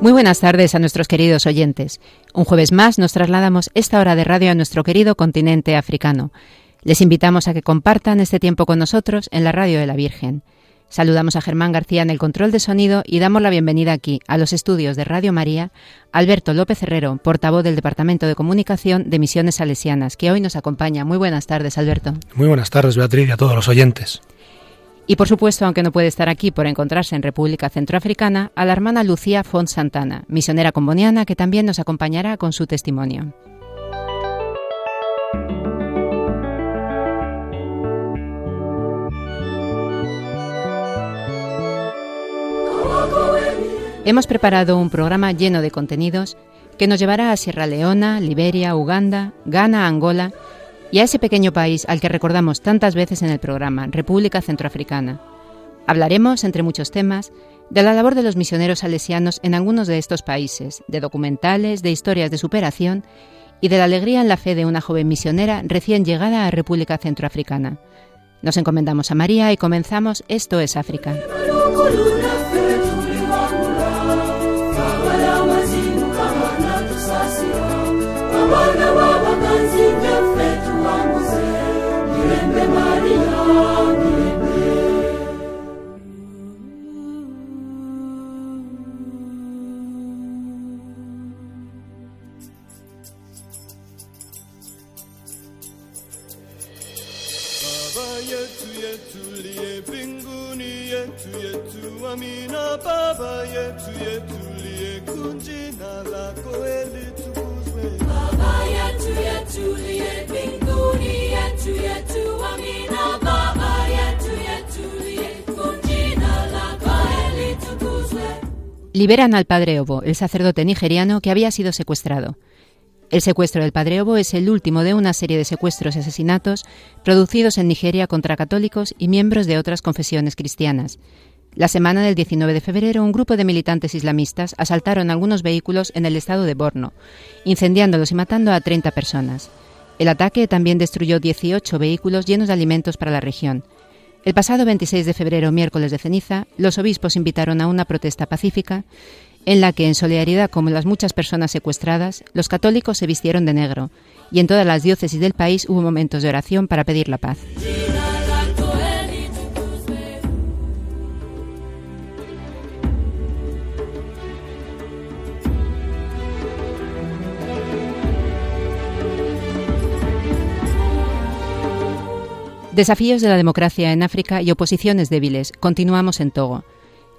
Muy buenas tardes a nuestros queridos oyentes. Un jueves más nos trasladamos esta hora de radio a nuestro querido continente africano. Les invitamos a que compartan este tiempo con nosotros en la Radio de la Virgen. Saludamos a Germán García en el control de sonido y damos la bienvenida aquí a los estudios de Radio María, Alberto López Herrero, portavoz del Departamento de Comunicación de Misiones Salesianas, que hoy nos acompaña. Muy buenas tardes, Alberto. Muy buenas tardes, Beatriz, y a todos los oyentes. Y por supuesto, aunque no puede estar aquí por encontrarse en República Centroafricana, a la hermana Lucía Font Santana, misionera comboniana, que también nos acompañará con su testimonio. Hemos preparado un programa lleno de contenidos que nos llevará a Sierra Leona, Liberia, Uganda, Ghana, Angola y a ese pequeño país al que recordamos tantas veces en el programa, República Centroafricana. Hablaremos, entre muchos temas, de la labor de los misioneros salesianos en algunos de estos países, de documentales, de historias de superación y de la alegría en la fe de una joven misionera recién llegada a República Centroafricana. Nos encomendamos a María y comenzamos Esto es África. Liberan al padre Obo, el sacerdote nigeriano que había sido secuestrado. El secuestro del padre Obo es el último de una serie de secuestros y asesinatos producidos en Nigeria contra católicos y miembros de otras confesiones cristianas. La semana del 19 de febrero, un grupo de militantes islamistas asaltaron algunos vehículos en el estado de Borno, incendiándolos y matando a 30 personas. El ataque también destruyó 18 vehículos llenos de alimentos para la región. El pasado 26 de febrero, miércoles de ceniza, los obispos invitaron a una protesta pacífica en la que, en solidaridad con las muchas personas secuestradas, los católicos se vistieron de negro y en todas las diócesis del país hubo momentos de oración para pedir la paz. Desafíos de la democracia en África y oposiciones débiles. Continuamos en Togo.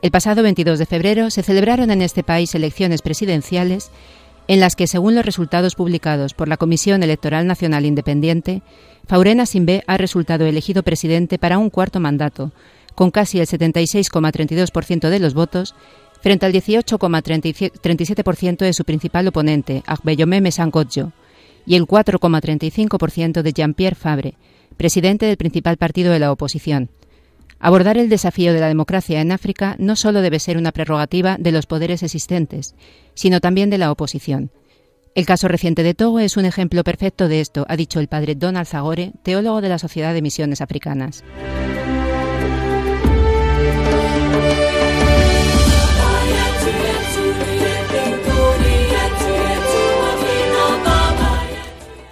El pasado 22 de febrero se celebraron en este país elecciones presidenciales en las que, según los resultados publicados por la Comisión Electoral Nacional Independiente, Faurena Simbe ha resultado elegido presidente para un cuarto mandato, con casi el 76,32% de los votos, frente al 18,37% de su principal oponente, Agbeyomeme Sankojo, y el 4,35% de Jean-Pierre Fabre, presidente del principal partido de la oposición. Abordar el desafío de la democracia en África no solo debe ser una prerrogativa de los poderes existentes, sino también de la oposición. El caso reciente de Togo es un ejemplo perfecto de esto, ha dicho el padre Donald Zagore, teólogo de la Sociedad de Misiones Africanas.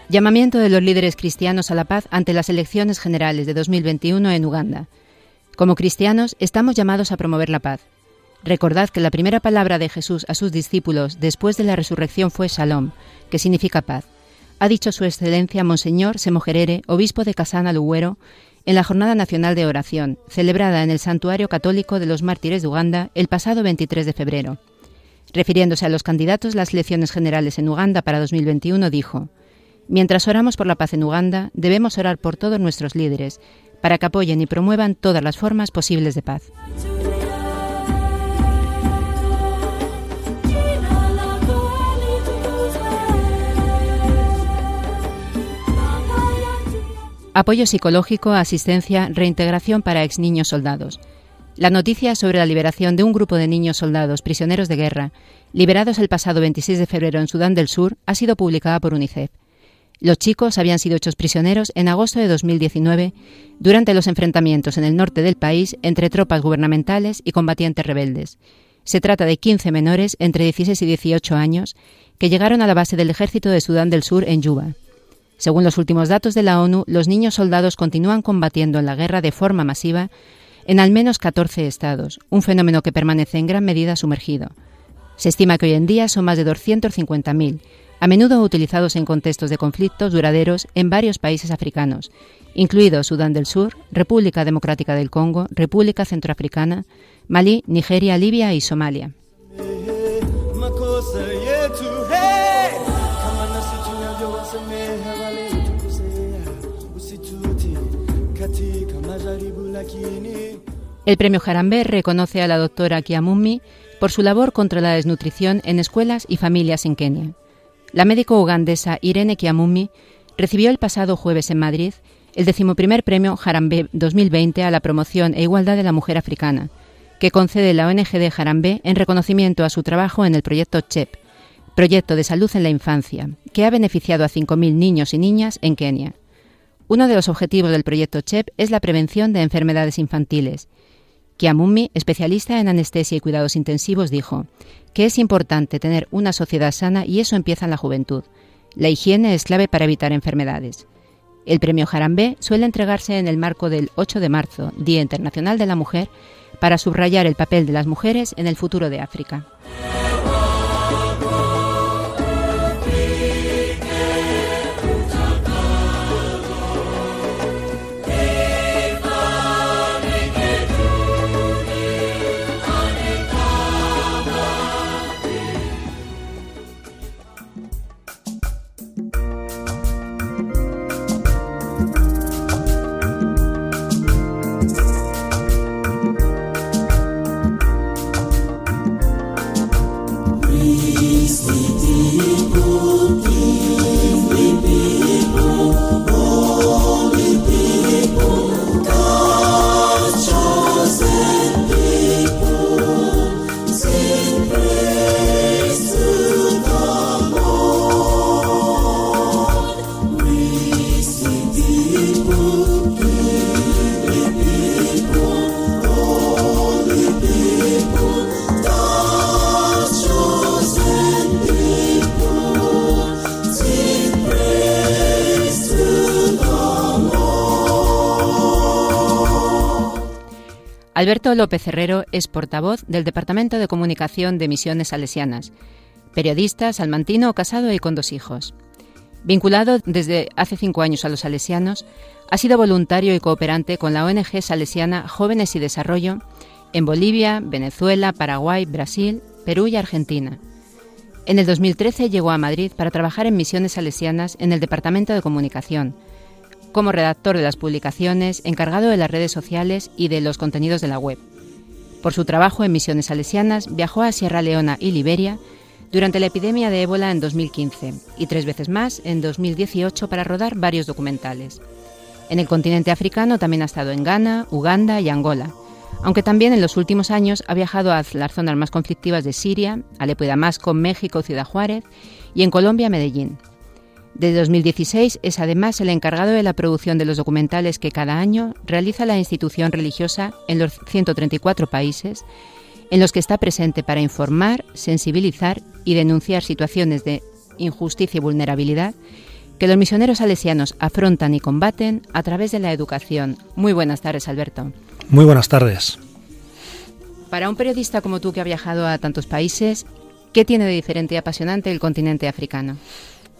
Llamamiento de los líderes cristianos a la paz ante las elecciones generales de 2021 en Uganda. Como cristianos estamos llamados a promover la paz. Recordad que la primera palabra de Jesús a sus discípulos después de la resurrección fue Shalom, que significa paz. Ha dicho su excelencia Monseñor Semojerere, obispo de Casana Luguero, en la Jornada Nacional de Oración, celebrada en el Santuario Católico de los Mártires de Uganda el pasado 23 de febrero. Refiriéndose a los candidatos a las elecciones generales en Uganda para 2021, dijo: Mientras oramos por la paz en Uganda, debemos orar por todos nuestros líderes, para que apoyen y promuevan todas las formas posibles de paz. Apoyo psicológico, asistencia, reintegración para ex niños soldados. La noticia sobre la liberación de un grupo de niños soldados prisioneros de guerra, liberados el pasado 26 de febrero en Sudán del Sur, ha sido publicada por UNICEF. Los chicos habían sido hechos prisioneros en agosto de 2019 durante los enfrentamientos en el norte del país entre tropas gubernamentales y combatientes rebeldes. Se trata de 15 menores entre 16 y 18 años que llegaron a la base del ejército de Sudán del Sur en Yuba. Según los últimos datos de la ONU, los niños soldados continúan combatiendo en la guerra de forma masiva en al menos 14 estados, un fenómeno que permanece en gran medida sumergido. Se estima que hoy en día son más de 250.000, a menudo utilizados en contextos de conflictos duraderos en varios países africanos, incluidos Sudán del Sur, República Democrática del Congo, República Centroafricana, Malí, Nigeria, Libia y Somalia. El premio Jarambe reconoce a la doctora Kiamumi por su labor contra la desnutrición en escuelas y familias en Kenia. La médico ugandesa Irene Kiamumi recibió el pasado jueves en Madrid el decimoprimer premio Jarambe 2020 a la promoción e igualdad de la mujer africana, que concede la ONG de Jarambe en reconocimiento a su trabajo en el proyecto CHEP, Proyecto de Salud en la Infancia, que ha beneficiado a 5.000 niños y niñas en Kenia. Uno de los objetivos del proyecto CHEP es la prevención de enfermedades infantiles Kiamumi, especialista en anestesia y cuidados intensivos, dijo que es importante tener una sociedad sana y eso empieza en la juventud. La higiene es clave para evitar enfermedades. El premio Jarambe suele entregarse en el marco del 8 de marzo, Día Internacional de la Mujer, para subrayar el papel de las mujeres en el futuro de África. Alberto López Herrero es portavoz del Departamento de Comunicación de Misiones Salesianas, periodista salmantino casado y con dos hijos. Vinculado desde hace cinco años a los salesianos, ha sido voluntario y cooperante con la ONG salesiana Jóvenes y Desarrollo en Bolivia, Venezuela, Paraguay, Brasil, Perú y Argentina. En el 2013 llegó a Madrid para trabajar en misiones salesianas en el Departamento de Comunicación, como redactor de las publicaciones, encargado de las redes sociales y de los contenidos de la web. Por su trabajo en misiones salesianas, viajó a Sierra Leona y Liberia durante la epidemia de ébola en 2015 y tres veces más en 2018 para rodar varios documentales. En el continente africano también ha estado en Ghana, Uganda y Angola, aunque también en los últimos años ha viajado a las zonas más conflictivas de Siria, Alepo y Damasco, México, Ciudad Juárez y en Colombia, Medellín. Desde 2016 es además el encargado de la producción de los documentales que cada año realiza la institución religiosa en los 134 países en los que está presente para informar, sensibilizar y denunciar situaciones de injusticia y vulnerabilidad que los misioneros salesianos afrontan y combaten a través de la educación. Muy buenas tardes, Alberto. Muy buenas tardes. Para un periodista como tú que ha viajado a tantos países, ¿qué tiene de diferente y apasionante el continente africano?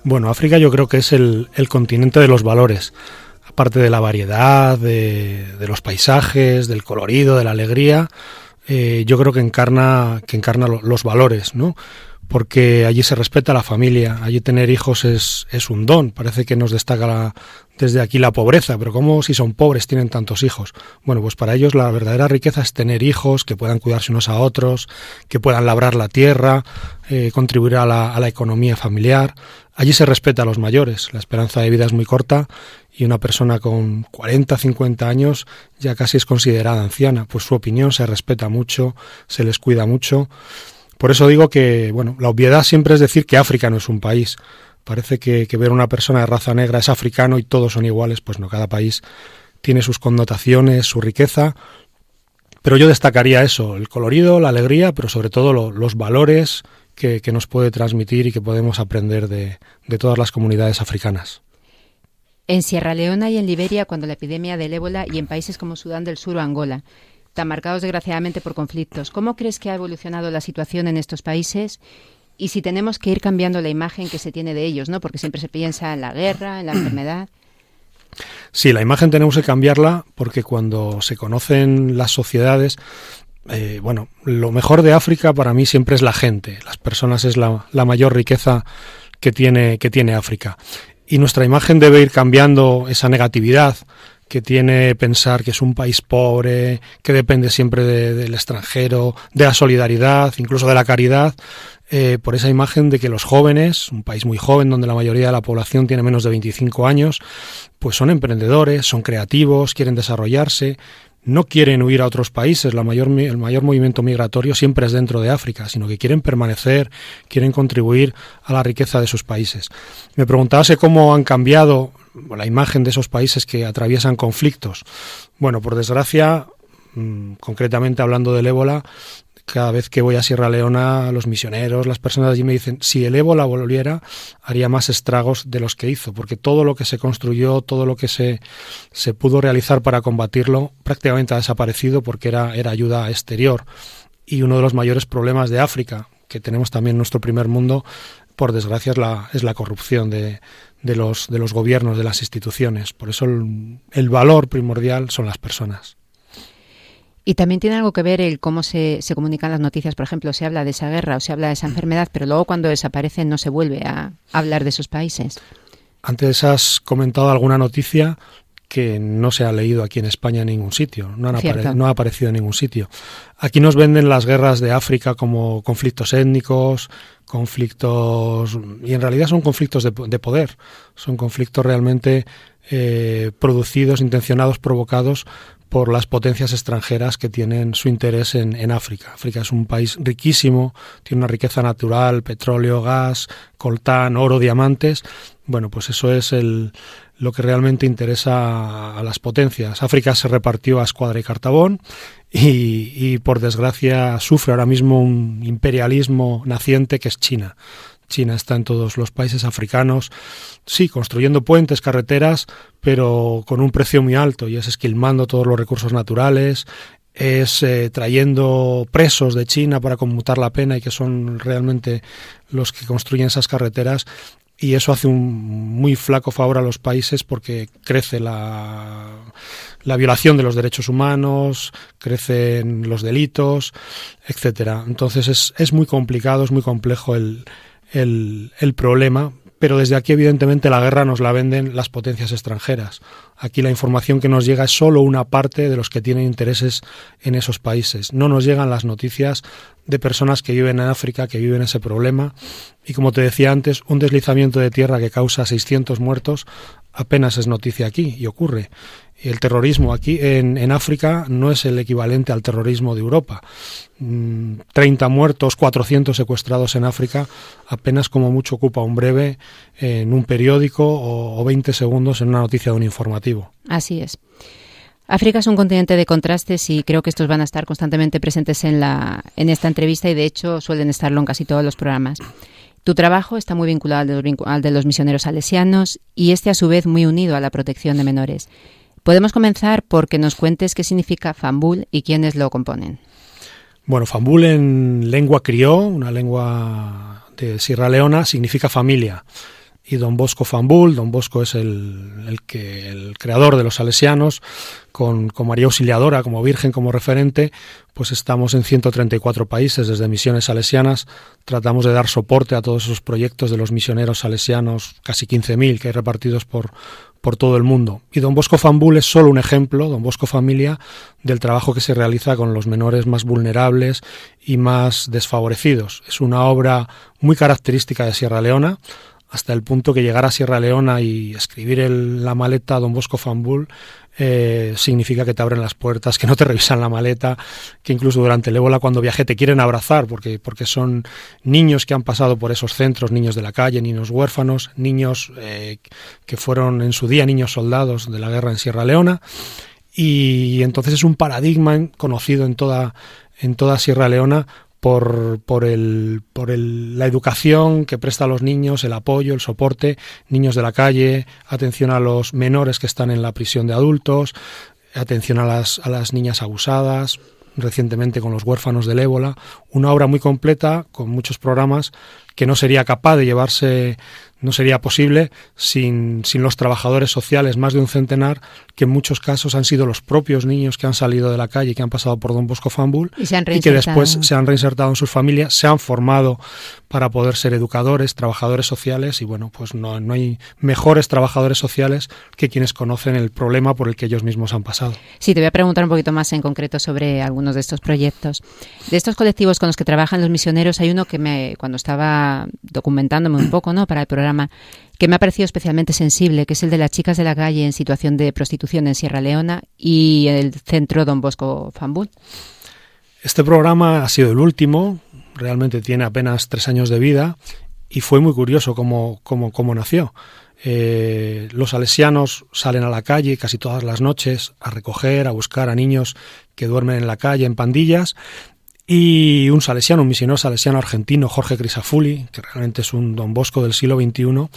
Bueno, África yo creo que es el, continente de los valores. Aparte de la variedad, de, los paisajes, del colorido, de la alegría, eh, yo creo que encarna, que encarna los valores, ¿no? porque allí se respeta la familia, allí tener hijos es, es un don, parece que nos destaca desde aquí la pobreza, pero ¿cómo si son pobres tienen tantos hijos? Bueno, pues para ellos la verdadera riqueza es tener hijos que puedan cuidarse unos a otros, que puedan labrar la tierra, eh, contribuir a la, a la economía familiar. Allí se respeta a los mayores, la esperanza de vida es muy corta y una persona con 40, 50 años ya casi es considerada anciana, pues su opinión se respeta mucho, se les cuida mucho. Por eso digo que, bueno, la obviedad siempre es decir que África no es un país. Parece que, que ver una persona de raza negra es africano y todos son iguales. Pues no, cada país tiene sus connotaciones, su riqueza. Pero yo destacaría eso, el colorido, la alegría, pero sobre todo lo, los valores que, que, nos puede transmitir y que podemos aprender de, de todas las comunidades africanas. En Sierra Leona y en Liberia, cuando la epidemia del ébola y en países como Sudán del Sur o Angola, tan marcados desgraciadamente por conflictos. ¿Cómo crees que ha evolucionado la situación en estos países? Y si tenemos que ir cambiando la imagen que se tiene de ellos, ¿no? Porque siempre se piensa en la guerra, en la enfermedad. Sí, la imagen tenemos que cambiarla porque cuando se conocen las sociedades, eh, bueno, lo mejor de África para mí siempre es la gente. Las personas es la, la mayor riqueza que tiene, que tiene África. Y nuestra imagen debe ir cambiando esa negatividad que tiene pensar que es un país pobre, que depende siempre de, del extranjero, de la solidaridad, incluso de la caridad, eh, por esa imagen de que los jóvenes, un país muy joven donde la mayoría de la población tiene menos de 25 años, pues son emprendedores, son creativos, quieren desarrollarse, no quieren huir a otros países, la mayor, el mayor movimiento migratorio siempre es dentro de África, sino que quieren permanecer, quieren contribuir a la riqueza de sus países. Me preguntase cómo han cambiado la imagen de esos países que atraviesan conflictos. Bueno, por desgracia, mmm, concretamente hablando del ébola, cada vez que voy a Sierra Leona, los misioneros, las personas allí me dicen, si el ébola volviera, haría más estragos de los que hizo, porque todo lo que se construyó, todo lo que se, se pudo realizar para combatirlo, prácticamente ha desaparecido porque era, era ayuda exterior. Y uno de los mayores problemas de África, que tenemos también en nuestro primer mundo, por desgracia, es la, es la corrupción de, de, los, de los gobiernos, de las instituciones. Por eso el, el valor primordial son las personas. Y también tiene algo que ver el cómo se, se, comunican las noticias. Por ejemplo, se habla de esa guerra o se habla de esa enfermedad, pero luego cuando desaparece no se vuelve a hablar de esos países. Antes has comentado alguna noticia que no se ha leído aquí en España en ningún sitio, no, han no ha aparecido en ningún sitio. Aquí nos venden las guerras de África como conflictos étnicos, conflictos, y en realidad son conflictos de, de poder, son conflictos realmente eh, producidos, intencionados, provocados por las potencias extranjeras que tienen su interés en, en, África. África es un país riquísimo, tiene una riqueza natural, petróleo, gas, coltán, oro, diamantes. Bueno, pues eso es el, lo que realmente interesa a las potencias. África se repartió a Escuadra y Cartabón y, y, por desgracia sufre ahora mismo un imperialismo naciente que es China. China está en todos los países africanos, sí, construyendo puentes, carreteras, pero con un precio muy alto y es esquilmando todos los recursos naturales, es eh, trayendo presos de China para conmutar la pena y que son realmente los que construyen esas carreteras y eso hace un muy flaco favor a los países porque crece la, la violación de los derechos humanos, crecen los delitos, etcétera. Entonces es, es muy complicado, es muy complejo el, el, el problema, pero desde aquí evidentemente la guerra nos la venden las potencias extranjeras. Aquí la información que nos llega es solo una parte de los que tienen intereses en esos países. No nos llegan las noticias de personas que viven en África, que viven ese problema. Y como te decía antes, un deslizamiento de tierra que causa 600 muertos apenas es noticia aquí y ocurre. El terrorismo aquí en, en África no es el equivalente al terrorismo de Europa. 30 muertos, 400 secuestrados en África, apenas como mucho ocupa un breve en un periódico o, o 20 segundos en una noticia de un informativo. Así es. África es un continente de contrastes y creo que estos van a estar constantemente presentes en, la, en esta entrevista y de hecho suelen estarlo en casi todos los programas. Tu trabajo está muy vinculado al de, los, al de los misioneros salesianos y este a su vez muy unido a la protección de menores. Podemos comenzar porque nos cuentes qué significa Fambul y quiénes lo componen. Bueno, Fambul en lengua crió, una lengua de Sierra Leona, significa familia. y don Bosco Fambul. Don Bosco es el, que, el creador de los salesianos, con, con, María Auxiliadora como Virgen, como referente, pues estamos en 134 países desde misiones salesianas. Tratamos de dar soporte a todos esos proyectos de los misioneros salesianos, casi 15.000 que hay repartidos por, por todo el mundo. Y Don Bosco Fambul es solo un ejemplo, Don Bosco Familia, del trabajo que se realiza con los menores más vulnerables y más desfavorecidos. Es una obra muy característica de Sierra Leona hasta el punto que llegar a Sierra Leona y escribir en la maleta Don Bosco Fambul eh, significa que te abren las puertas, que no te revisan la maleta, que incluso durante el ébola cuando viajé te quieren abrazar porque, porque son niños que han pasado por esos centros, niños de la calle, niños huérfanos, niños eh, que fueron en su día niños soldados de la guerra en Sierra Leona. Y entonces es un paradigma conocido en toda en toda Sierra Leona por, por, el, por el, la educación que presta a los niños, el apoyo, el soporte, niños de la calle, atención a los menores que están en la prisión de adultos, atención a las, a las niñas abusadas, recientemente con los huérfanos del ébola, una obra muy completa con muchos programas que no sería capaz de llevarse no sería posible sin, sin, los trabajadores sociales, más de un centenar, que en muchos casos han sido los propios niños que han salido de la calle, que han pasado por Don Bosco Fambul y, y que después se han reinsertado en sus familias, se han formado para poder ser educadores, trabajadores sociales y bueno, pues no, no hay mejores trabajadores sociales que quienes conocen el problema por el que ellos mismos han pasado. Sí, te voy a preguntar un poquito más en concreto sobre algunos de estos proyectos. De estos colectivos con los que trabajan los misioneros, hay uno que me, cuando estaba documentándome un poco, ¿no? Para el programa que me ha parecido especialmente sensible, que es el de las chicas de la calle en situación de prostitución en Sierra Leona y el centro Don Bosco Fambul. Este programa ha sido el último, realmente tiene apenas tres años de vida y fue muy curioso cómo, cómo, cómo nació. Eh, los salesianos salen a la calle casi todas las noches a recoger, a buscar a niños que duermen en la calle en pandillas y un salesiano, un misionero salesiano argentino, Jorge Crisafulli, que realmente es un don Bosco del siglo XXI,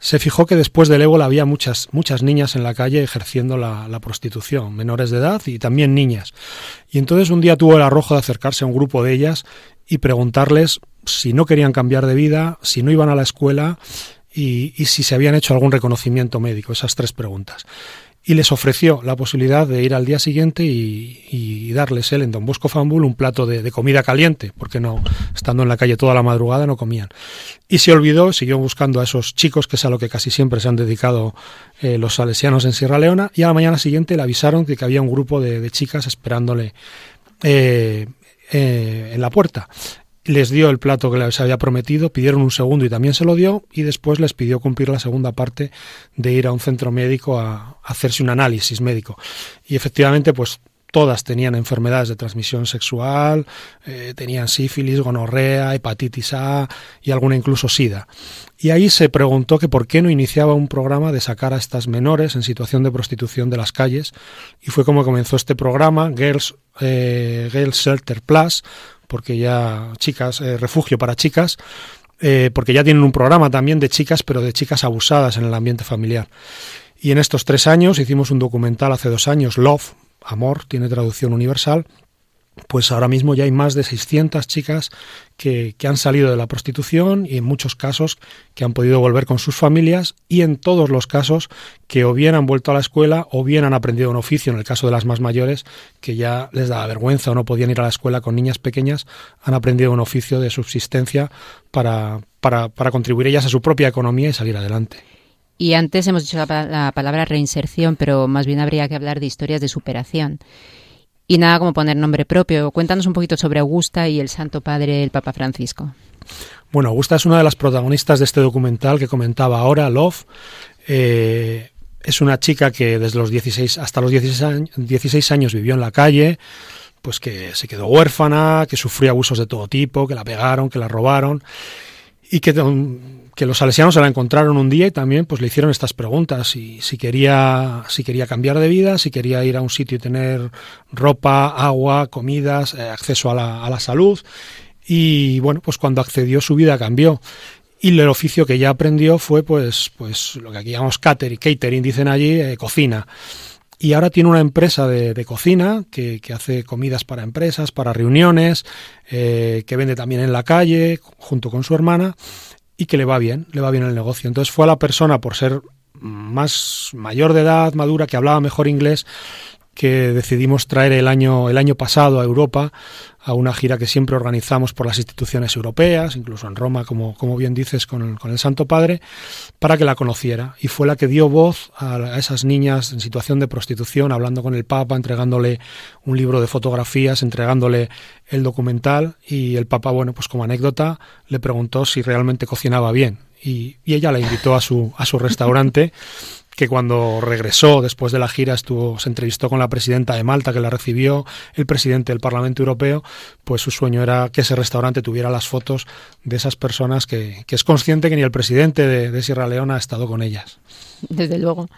se fijó que después del ébola había muchas, muchas niñas en la calle ejerciendo la, prostitución, menores de edad y también niñas. Y entonces un día tuvo el arrojo de acercarse a un grupo de ellas y preguntarles si no querían cambiar de vida, si no iban a la escuela y si se habían hecho algún reconocimiento médico, esas tres preguntas y les ofreció la posibilidad de ir al día siguiente y, darles él en Don Bosco Fambul un plato de, comida caliente, porque no, estando en la calle toda la madrugada no comían. Y se olvidó, siguió buscando a esos chicos, que es a lo que casi siempre se han dedicado eh, los salesianos en Sierra Leona, y a la mañana siguiente le avisaron de que había un grupo de, chicas esperándole eh, eh, en la puerta les dio el plato que les había prometido, pidieron un segundo y también se lo dio, y después les pidió cumplir la segunda parte de ir a un centro médico a, hacerse un análisis médico. Y efectivamente, pues todas tenían enfermedades de transmisión sexual, eh, tenían sífilis, gonorrea, hepatitis A y alguna incluso sida. Y ahí se preguntó que por qué no iniciaba un programa de sacar a estas menores en situación de prostitución de las calles y fue como comenzó este programa, Girls, eh, Girls Shelter Plus, porque ya chicas, eh, refugio para chicas, eh, porque ya tienen un programa también de chicas, pero de chicas abusadas en el ambiente familiar. Y en estos tres años hicimos un documental hace dos años, Love, Amor, tiene traducción universal, pues ahora mismo ya hay más de 600 chicas que, han salido de la prostitución y en muchos casos que han podido volver con sus familias y en todos los casos que o bien han vuelto a la escuela o bien han aprendido un oficio, en el caso de las más mayores, que ya les daba vergüenza o no podían ir a la escuela con niñas pequeñas, han aprendido un oficio de subsistencia para, para, para contribuir ellas a su propia economía y salir adelante. Y antes hemos dicho la, la palabra reinserción, pero más bien habría que hablar de historias de superación. Y nada como poner nombre propio. Cuéntanos un poquito sobre Augusta y el Santo Padre, el Papa Francisco. Bueno, Augusta es una de las protagonistas de este documental que comentaba ahora, Love. Eh, es una chica que desde los 16 hasta los 16 años, 16 años vivió en la calle, pues que se quedó huérfana, que sufrió abusos de todo tipo, que la pegaron, que la robaron y que que los salesianos se la encontraron un día y también pues le hicieron estas preguntas si, si quería si quería cambiar de vida si quería ir a un sitio y tener ropa agua comidas eh, acceso a la, a la salud. Y bueno pues cuando accedió su vida cambió. Y el oficio que ya aprendió fue pues pues lo que aquí llamamos catering catering dicen allí eh, cocina. Y ahora tiene una empresa de, de cocina que, que, hace comidas para empresas, para reuniones, eh, que vende también en la calle junto con su hermana y que le va bien, le va bien el negocio. Entonces fue a la persona por ser más mayor de edad, madura, que hablaba mejor inglés, que decidimos traer el año, el año pasado a Europa a una gira que siempre organizamos por las instituciones europeas, incluso en Roma, como, como bien dices, con el, Santo Padre, para que la conociera. Y fue la que dio voz a, esas niñas en situación de prostitución, hablando con el Papa, entregándole un libro de fotografías, entregándole el documental. Y el Papa, bueno, pues como anécdota, le preguntó si realmente cocinaba bien. Y, y ella la invitó a su, a su restaurante que cuando regresó después de la gira estuvo se entrevistó con la presidenta de Malta que la recibió el presidente del Parlamento Europeo pues su sueño era que ese restaurante tuviera las fotos de esas personas que, es consciente que ni el presidente de, de Sierra Leona ha estado con ellas desde luego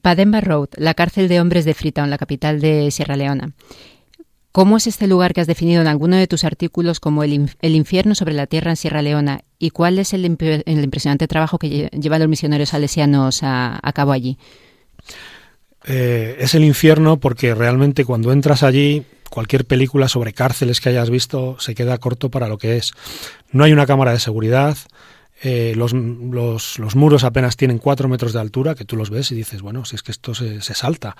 Pademba Road, la cárcel de hombres de Freetown, la capital de Sierra Leona. ¿Cómo es este lugar que has definido en alguno de tus artículos como el, infierno sobre la tierra en Sierra Leona? ¿Y cuál es el, impresionante trabajo que llevan los misioneros salesianos a, cabo allí? Eh, es el infierno porque realmente cuando entras allí, cualquier película sobre cárceles que hayas visto se queda corto para lo que es. No hay una cámara de seguridad, eh, los, muros apenas tienen cuatro metros de altura, que tú los ves y dices, bueno, si es que esto se salta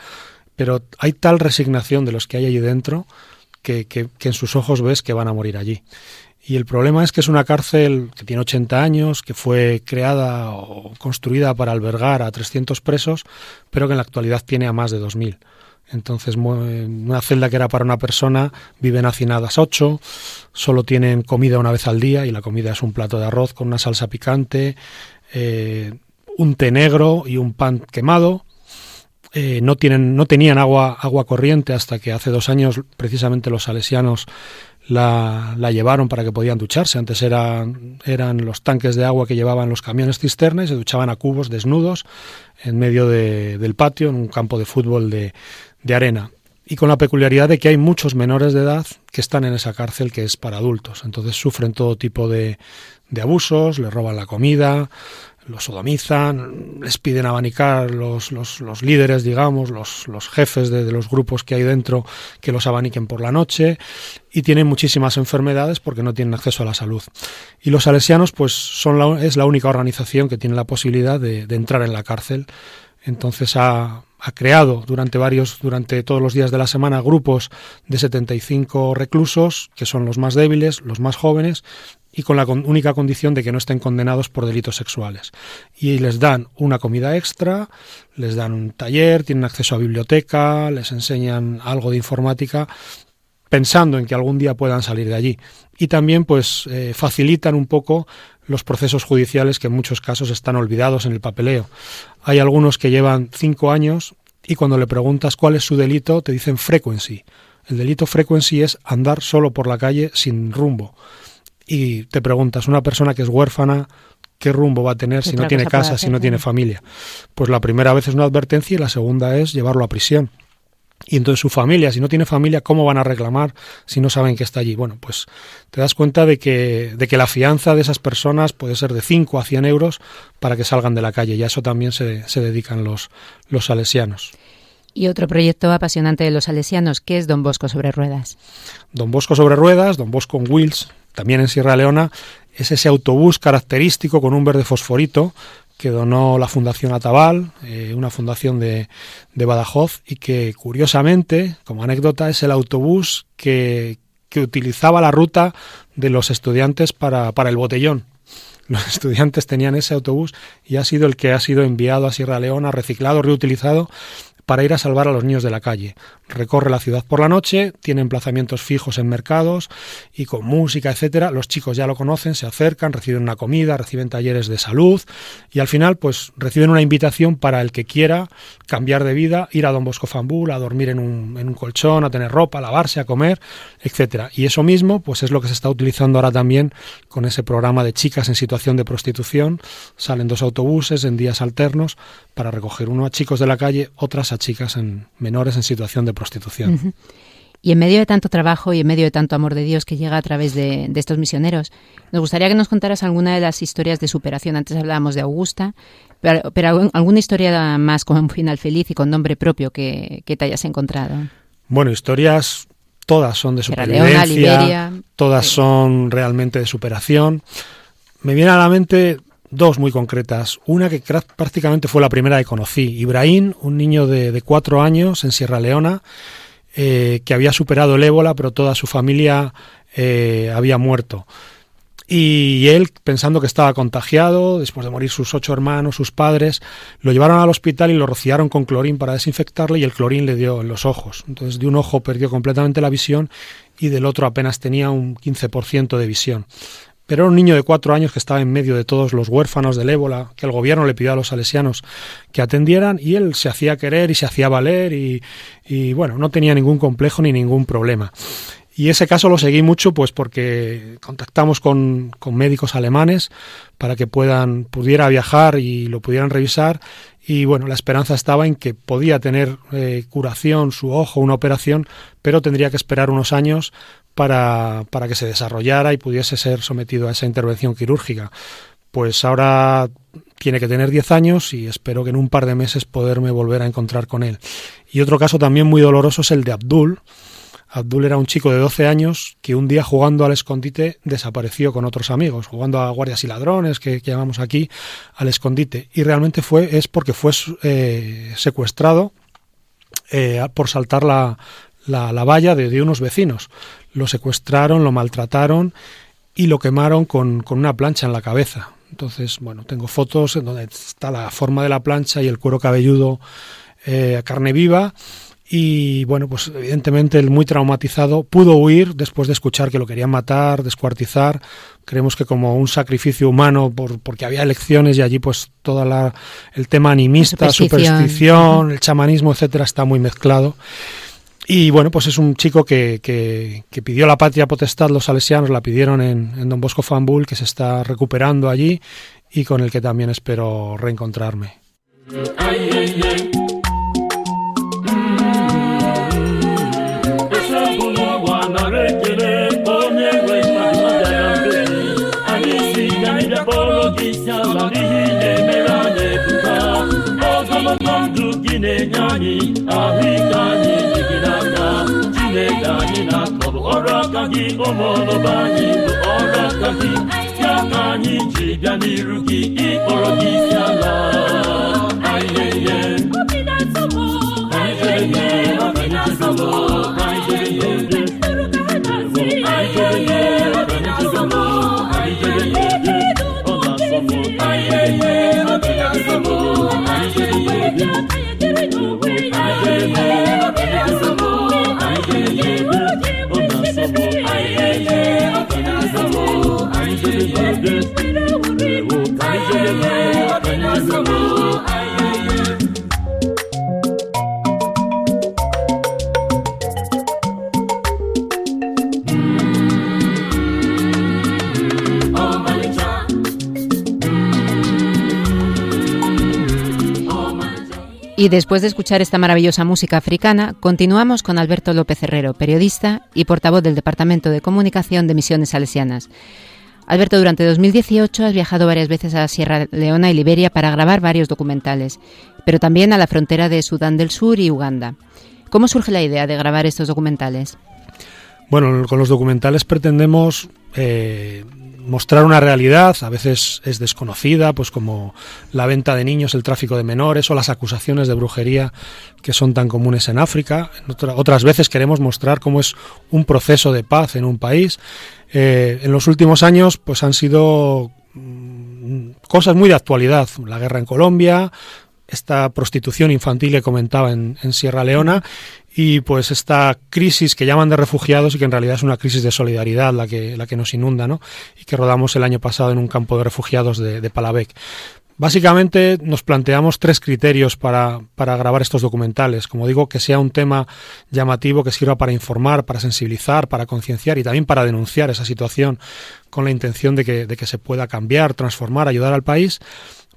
pero hay tal resignación de los que hay allí dentro que, en sus ojos ves que van a morir allí. Y el problema es que es una cárcel que tiene 80 años, que fue creada o construida para albergar a 300 presos, pero que en la actualidad tiene a más de 2.000. Entonces, una celda que era para una persona, viven hacinadas ocho, solo tienen comida una vez al día y la comida es un plato de arroz con una salsa picante, eh, un té negro y un pan quemado eh, no, tienen, no tenían agua, agua corriente hasta que hace dos años precisamente los salesianos la, la, llevaron para que podían ducharse. Antes eran, eran los tanques de agua que llevaban los camiones cisterna y se duchaban a cubos desnudos en medio de, del patio, en un campo de fútbol de, de arena. Y con la peculiaridad de que hay muchos menores de edad que están en esa cárcel que es para adultos. Entonces sufren todo tipo de, de abusos, les roban la comida, los sodomizan, les piden abanicar los, los, los líderes, digamos, los, los jefes de, los grupos que hay dentro, que los abaniquen por la noche, y tienen muchísimas enfermedades porque no tienen acceso a la salud. Y los salesianos, pues, son la, es la única organización que tiene la posibilidad de, de entrar en la cárcel. Entonces ha, ha creado durante varios, durante todos los días de la semana, grupos de 75 reclusos, que son los más débiles, los más jóvenes, y con la única condición de que no estén condenados por delitos sexuales. Y les dan una comida extra, les dan un taller, tienen acceso a biblioteca, les enseñan algo de informática, pensando en que algún día puedan salir de allí. Y también pues eh, facilitan un poco los procesos judiciales que en muchos casos están olvidados en el papeleo. Hay algunos que llevan cinco años y cuando le preguntas cuál es su delito te dicen frequency. El delito frequency es andar solo por la calle sin rumbo y te preguntas, una persona que es huérfana, ¿qué rumbo va a tener si no tiene casa, si no tiene familia? Pues la primera vez es una advertencia y la segunda es llevarlo a prisión. Y entonces su familia, si no tiene familia, ¿cómo van a reclamar si no saben que está allí? Bueno, pues te das cuenta de que, de que la fianza de esas personas puede ser de 5 a 100 euros para que salgan de la calle. Y a eso también se, se dedican los, los salesianos. Y otro proyecto apasionante de los salesianos, que es Don Bosco sobre ruedas. Don Bosco sobre ruedas, Don Bosco on Wheels, también en Sierra Leona, es ese autobús característico con un verde fosforito que donó la Fundación Atabal, eh, una fundación de, de, Badajoz, y que curiosamente, como anécdota, es el autobús que, que utilizaba la ruta de los estudiantes para, para el botellón. Los estudiantes tenían ese autobús y ha sido el que ha sido enviado a Sierra Leona, reciclado, reutilizado para ir a salvar a los niños de la calle. Recorre la ciudad por la noche, tiene emplazamientos fijos en mercados y con música, etcétera. Los chicos ya lo conocen, se acercan, reciben una comida, reciben talleres de salud y al final pues reciben una invitación para el que quiera cambiar de vida, ir a Don Bosco Fambul, a dormir en un, en un colchón, a tener ropa, a lavarse, a comer, etcétera. Y eso mismo pues es lo que se está utilizando ahora también con ese programa de chicas en situación de prostitución. Salen dos autobuses en días alternos para recoger uno a chicos de la calle, otras a chicas en, menores en situación de prostitución. Y en medio de tanto trabajo y en medio de tanto amor de Dios que llega a través de, estos misioneros, nos gustaría que nos contaras alguna de las historias de superación. Antes hablábamos de Augusta, pero, alguna historia más con un final feliz y con nombre propio que, te hayas encontrado. Bueno, historias todas son de supervivencia, todas son realmente de superación. me viene a la mente dos muy concretas. Una que prácticamente fue la primera que conocí. Ibrahim, un niño de, cuatro años en Sierra Leona, eh, que había superado el ébola, pero toda su familia eh, había muerto. Y él, pensando que estaba contagiado, después de morir sus ocho hermanos, sus padres, lo llevaron al hospital y lo rociaron con clorín para desinfectarle y el clorín le dio en los ojos. Entonces de un ojo perdió completamente la visión y del otro apenas tenía un 15% de visión. Pero era un niño de cuatro años que estaba en medio de todos los huérfanos del ébola, que el gobierno le pidió a los salesianos que atendieran, y él se hacía querer y se hacía valer, y, bueno, no tenía ningún complejo ni ningún problema. Y ese caso lo seguí mucho pues porque contactamos con, con, médicos alemanes para que puedan, pudiera viajar y lo pudieran revisar. Y bueno, la esperanza estaba en que podía tener eh, curación su ojo, una operación, pero tendría que esperar unos años para, para que se desarrollara y pudiese ser sometido a esa intervención quirúrgica. Pues ahora tiene que tener 10 años y espero que en un par de meses poderme volver a encontrar con él. Y otro caso también muy doloroso es el de Abdul, Abdul era un chico de 12 años que un día jugando al escondite desapareció con otros amigos, jugando a guardias y ladrones, que, llamamos aquí, al escondite. Y realmente fue, es porque fue eh, secuestrado eh, por saltar la, la, valla de, unos vecinos. Lo secuestraron, lo maltrataron y lo quemaron con, con una plancha en la cabeza. Entonces, bueno, tengo fotos en donde está la forma de la plancha y el cuero cabelludo eh, a carne viva y bueno, pues evidentemente el muy traumatizado pudo huir después de escuchar que lo querían matar, descuartizar. Creemos que como un sacrificio humano por, porque había elecciones y allí pues todo el tema animista, superstición, el chamanismo, etcétera, está muy mezclado. Y bueno, pues es un chico que, que, pidió la patria potestad, los salesianos la pidieron en, en Don Bosco Fambul, que se está recuperando allí y con el que también espero reencontrarme. Chineke anyị na-akọbụ ọrụ aka gị ụmụọlụba anyị bụ ọrụ aka gị ya ka anyị ji bịa n'iru gị ịkpọrọ gị Después de escuchar esta maravillosa música africana, continuamos con Alberto López Herrero, periodista y portavoz del Departamento de Comunicación de Misiones Salesianas. Alberto, durante 2018 has viajado varias veces a Sierra Leona y Liberia para grabar varios documentales, pero también a la frontera de Sudán del Sur y Uganda. ¿Cómo surge la idea de grabar estos documentales? Bueno, con los documentales pretendemos eh, mostrar una realidad, a veces es desconocida, pues como la venta de niños, el tráfico de menores o las acusaciones de brujería que son tan comunes en África. otras veces queremos mostrar cómo es un proceso de paz en un país. Eh, en los últimos años, pues han sido mm, cosas muy de actualidad. La guerra en Colombia, esta prostitución infantil que comentaba en, Sierra Leona y pues esta crisis que llaman de refugiados y que en realidad es una crisis de solidaridad la que, la que nos inunda, ¿no? Y que rodamos el año pasado en un campo de refugiados de, Palavec. Básicamente nos planteamos tres criterios para, para, grabar estos documentales. Como digo, que sea un tema llamativo que sirva para informar, para sensibilizar, para concienciar y también para denunciar esa situación con la intención de que, de que se pueda cambiar, transformar, ayudar al país.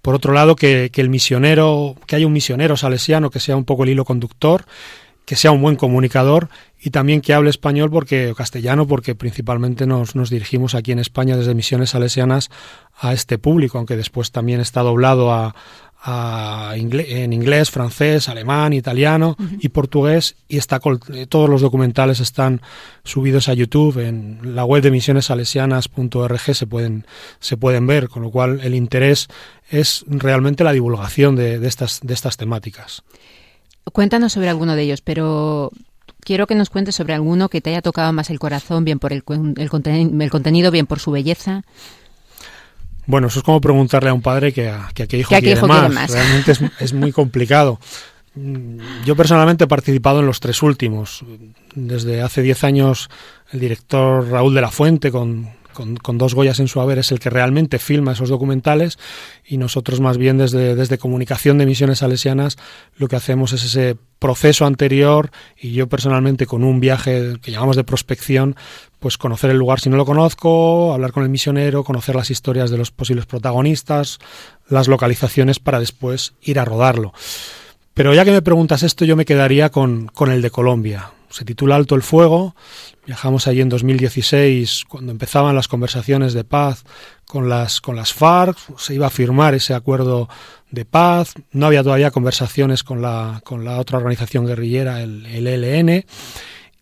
Por otro lado, que, que el misionero, que haya un misionero salesiano que sea un poco el hilo conductor que sea un buen comunicador y también que hable español porque o castellano porque principalmente nos, nos dirigimos aquí en España desde Misiones Salesianas a este público, aunque después también está doblado a, en inglés, francés, alemán, italiano y portugués y está eh, todos los documentales están subidos a YouTube en la web de misionesalesianas.org se pueden se pueden ver, con lo cual el interés es realmente la divulgación de, estas de estas temáticas. Cuéntanos sobre alguno de ellos, pero quiero que nos cuentes sobre alguno que te haya tocado más el corazón, bien por el, el, contenido, bien por su belleza. Bueno, eso es como preguntarle a un padre que a, qué hijo, quiere, más. Realmente es, muy complicado. Yo personalmente he participado en los tres últimos. Desde hace diez años el director Raúl de la Fuente con, con, dos Goyas en su haber, es el que realmente filma esos documentales y nosotros más bien desde, desde Comunicación de Misiones Salesianas lo que hacemos es ese proceso anterior y yo personalmente con un viaje que llamamos de prospección, pues conocer el lugar si no lo conozco, hablar con el misionero, conocer las historias de los posibles protagonistas, las localizaciones para después ir a rodarlo. Pero ya que me preguntas esto, yo me quedaría con, con el de Colombia. Se titula Alto el Fuego. Viajamos allí en 2016 cuando empezaban las conversaciones de paz con las, con las FARC, se iba a firmar ese acuerdo de paz, no había todavía conversaciones con la, con la otra organización guerrillera, el, el ELN,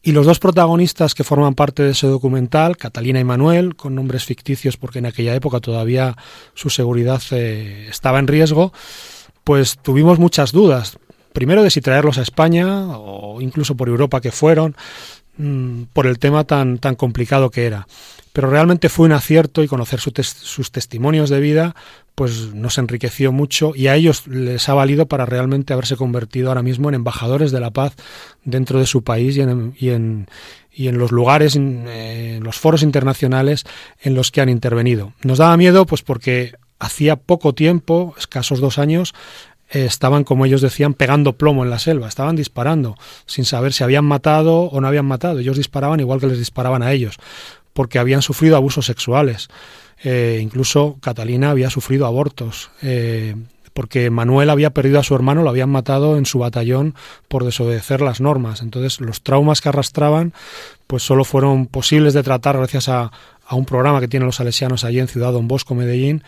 y los dos protagonistas que forman parte de ese documental, Catalina y Manuel, con nombres ficticios porque en aquella época todavía su seguridad eh, estaba en riesgo, pues tuvimos muchas dudas. Primero de si traerlos a España o incluso por Europa que fueron, Mm, por el tema tan, tan complicado que era. Pero realmente fue un acierto y conocer sus testimonios de vida pues nos enriqueció mucho y a ellos les ha valido para realmente haberse convertido ahora mismo en embajadores de la paz dentro de su país y en, y en, y en los lugares, en los foros internacionales en los que han intervenido. Nos daba miedo pues porque hacía poco tiempo, escasos dos años, estaban, como ellos decían, pegando plomo en la selva, estaban disparando, sin saber si habían matado o no habían matado. Ellos disparaban igual que les disparaban a ellos, porque habían sufrido abusos sexuales. Eh, incluso Catalina había sufrido abortos. Eh, porque Manuel había perdido a su hermano, lo habían matado en su batallón por desobedecer las normas. Entonces, los traumas que arrastraban, pues solo fueron posibles de tratar gracias a, a un programa que tienen los salesianos allí en Ciudad Don Bosco, Medellín,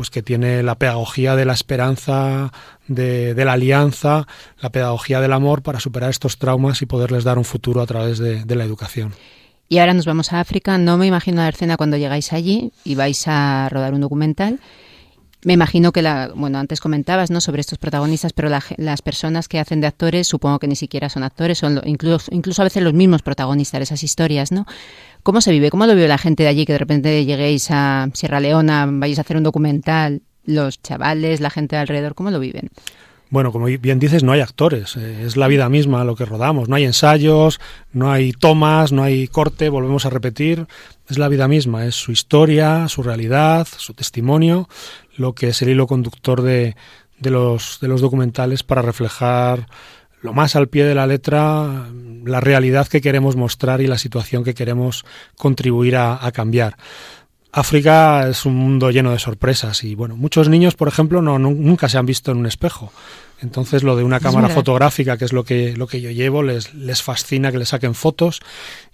pues que tiene la pedagogía de la esperanza, de, la alianza, la pedagogía del amor para superar estos traumas y poderles dar un futuro a través de, la educación. Y ahora nos vamos a África. No me imagino la escena cuando llegáis allí y vais a rodar un documental. Me imagino que la, bueno, antes comentabas, ¿no? Sobre estos protagonistas, pero las personas que hacen de actores, supongo que ni siquiera son actores, son incluso, incluso a veces los mismos protagonistas de esas historias, ¿no? ¿Cómo se vive? ¿Cómo lo vive la gente de allí que de repente lleguéis a Sierra Leona, vais a hacer un documental, los chavales, la gente de alrededor, cómo lo viven? Bueno, como bien dices, no hay actores, eh, es la vida misma lo que rodamos, no hay ensayos, no hay tomas, no hay corte, volvemos a repetir, es la vida misma, es su historia, su realidad, su testimonio, lo que es el hilo conductor de, de, los, de los documentales para reflejar lo más al pie de la letra la realidad que queremos mostrar y la situación que queremos contribuir a, cambiar. África es un mundo lleno de sorpresas y bueno, muchos niños, por ejemplo, no, nunca se han visto en un espejo. Entonces lo de una cámara fotográfica, que es lo que, lo que yo llevo, les, les fascina que le saquen fotos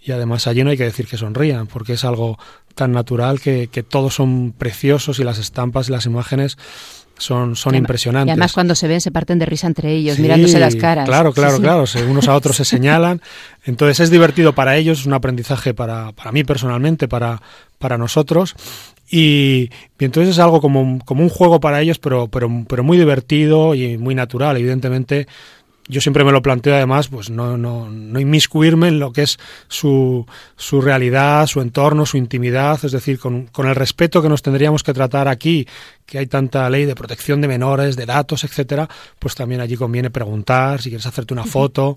y además allí no hay que decir que sonrían, porque es algo tan natural que, que todos son preciosos y las estampas y las imágenes son, son impresionantes. Y además cuando se ven se parten de risa entre ellos, mirándose las caras. Claro, claro, claro, unos a otros se señalan. Entonces es divertido para ellos, es un aprendizaje para, para mí personalmente, para, para nosotros. Y, y, entonces es algo como, como un juego para ellos, pero, pero, pero muy divertido y muy natural. Evidentemente yo siempre me lo planteo además, pues no, no, no inmiscuirme en lo que es su, su realidad, su entorno, su intimidad, es decir, con, con, el respeto que nos tendríamos que tratar aquí, que hay tanta ley de protección de menores, de datos, etcétera, pues también allí conviene preguntar si quieres hacerte una foto.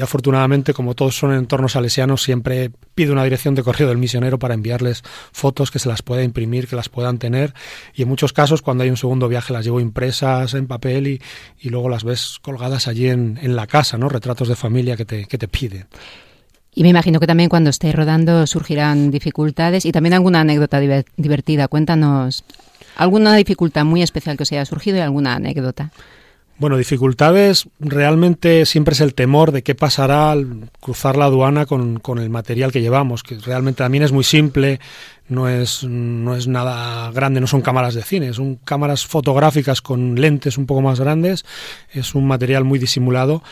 Afortunadamente, como todos son entornos salesianos, siempre pido una dirección de correo del misionero para enviarles fotos que se las pueda imprimir, que las puedan tener. Y en muchos casos, cuando hay un segundo viaje, las llevo impresas en papel y, y luego las ves colgadas allí en, en, la casa, ¿no? Retratos de familia que te, que te piden. Y me imagino que también cuando esté rodando surgirán dificultades y también alguna anécdota divertida. Cuéntanos alguna dificultad muy especial que os haya surgido y alguna anécdota. Bueno, dificultades realmente siempre es el temor de qué pasará al cruzar la aduana con, con, el material que llevamos, que realmente también es muy simple, no es, no es nada grande, no son cámaras de cine, son cámaras fotográficas con lentes un poco más grandes, es un material muy disimulado,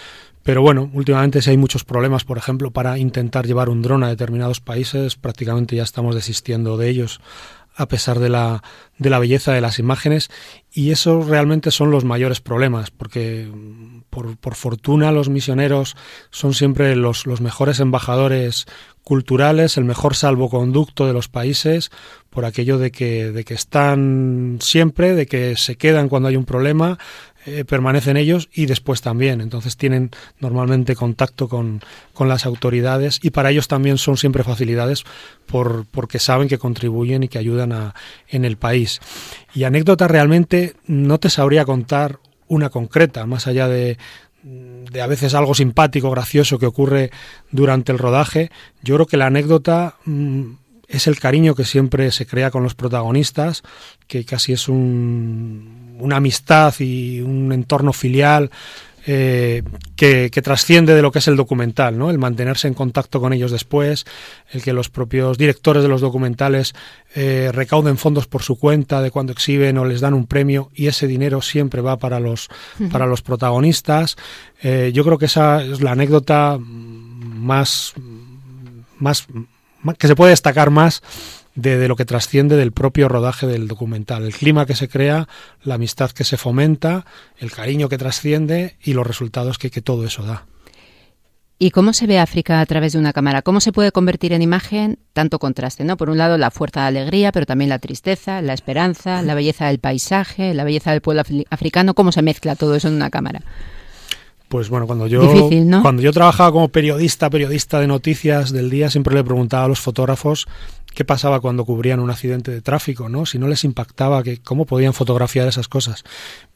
pero bueno, últimamente si hay muchos problemas, por ejemplo, para intentar llevar un dron a determinados países, prácticamente ya estamos desistiendo de ellos a pesar de la, de la belleza de las imágenes y esos realmente son los mayores problemas porque por, por fortuna los misioneros son siempre los, los mejores embajadores culturales, el mejor salvoconducto de los países, por aquello de que, de que están siempre, de que se quedan cuando hay un problema, eh, permanecen ellos y después también. Entonces tienen normalmente contacto con, con, las autoridades y para ellos también son siempre facilidades por, porque saben que contribuyen y que ayudan a, en el país. Y anécdota realmente no te sabría contar una concreta, más allá de, de a veces algo simpático, gracioso que ocurre durante el rodaje. Yo creo que la anécdota mm, es el cariño que siempre se crea con los protagonistas, que casi es un, una amistad y un entorno filial eh, que, trasciende de lo que es el documental, ¿no? El mantenerse en contacto con ellos después, el que los propios directores de los documentales eh, recauden fondos por su cuenta de cuando exhiben o les dan un premio y ese dinero siempre va para los para los protagonistas. Eh, yo creo que esa es la anécdota más más que se puede destacar más de, lo que trasciende del propio rodaje del documental. El clima que se crea, la amistad que se fomenta, el cariño que trasciende y los resultados que, que todo eso da. ¿Y cómo se ve África a través de una cámara? ¿Cómo se puede convertir en imagen tanto contraste? ¿no? Por un lado, la fuerza de alegría, pero también la tristeza, la esperanza, la belleza del paisaje, la belleza del pueblo africano. ¿Cómo se mezcla todo eso en una cámara? Pues bueno, cuando yo, cuando yo trabajaba como periodista, periodista de noticias del día, siempre le preguntaba a los fotógrafos qué pasaba cuando cubrían un accidente de tráfico, ¿no? Si no les impactaba, que cómo podían fotografiar esas cosas.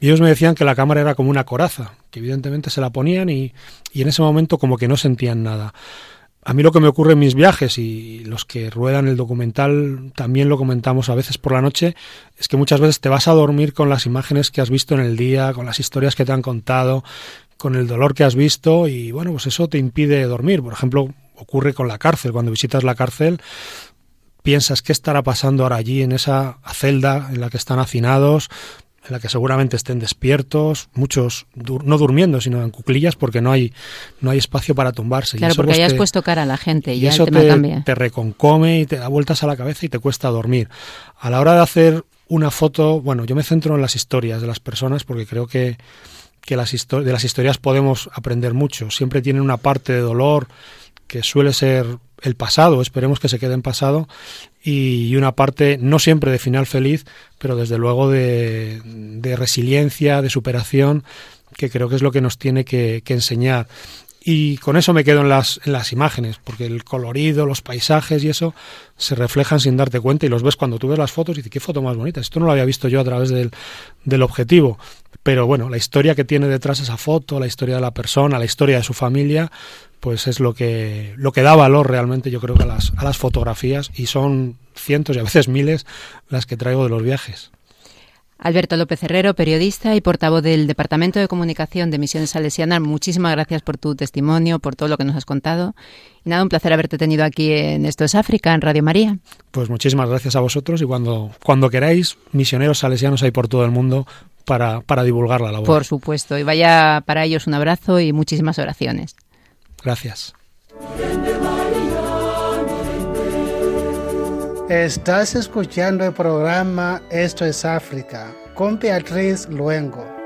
Y ellos me decían que la cámara era como una coraza, que evidentemente se la ponían y, y en ese momento como que no sentían nada. A mí lo que me ocurre en mis viajes y los que ruedan el documental también lo comentamos a veces por la noche, es que muchas veces te vas a dormir con las imágenes que has visto en el día, con las historias que te han contado, con el dolor que has visto y bueno, pues eso te impide dormir. Por ejemplo, ocurre con la cárcel. Cuando visitas la cárcel, piensas qué estará pasando ahora allí en esa celda en la que están hacinados, en la que seguramente estén despiertos, muchos no durmiendo, sino en cuclillas porque no hay no hay espacio para tumbarse. Claro, porque pues hayas puesto cara a la gente y, ya eso el tema te, cambia. te reconcome y te da vueltas a la cabeza y te cuesta dormir. A la hora de hacer una foto, bueno, yo me centro en las historias de las personas porque creo que, que las de las historias podemos aprender mucho. Siempre tienen una parte de dolor que suele ser el pasado, esperemos que se quede en pasado, y una parte no siempre de final feliz, pero desde luego de, de resiliencia, de superación, que creo que es lo que nos tiene que, que enseñar. Y con eso me quedo en las, en las imágenes, porque el colorido, los paisajes y eso se reflejan sin darte cuenta y los ves cuando tú ves las fotos y dices, qué foto más bonita. Esto no lo había visto yo a través del, del objetivo. Pero bueno, la historia que tiene detrás esa foto, la historia de la persona, la historia de su familia, pues es lo que, lo que da valor realmente yo creo que a las, a las fotografías y son cientos y a veces miles las que traigo de los viajes. Alberto López Herrero, periodista y portavoz del Departamento de Comunicación de Misiones Salesianas, muchísimas gracias por tu testimonio, por todo lo que nos has contado. Y nada, un placer haberte tenido aquí en Esto es África, en Radio María. Pues muchísimas gracias a vosotros y cuando, cuando queráis, misioneros salesianos hay por todo el mundo para, para divulgar la labor. Por supuesto, y vaya para ellos un abrazo y muchísimas oraciones. Gracias. Estás escuchando el programa Esto es África con Beatriz Luengo.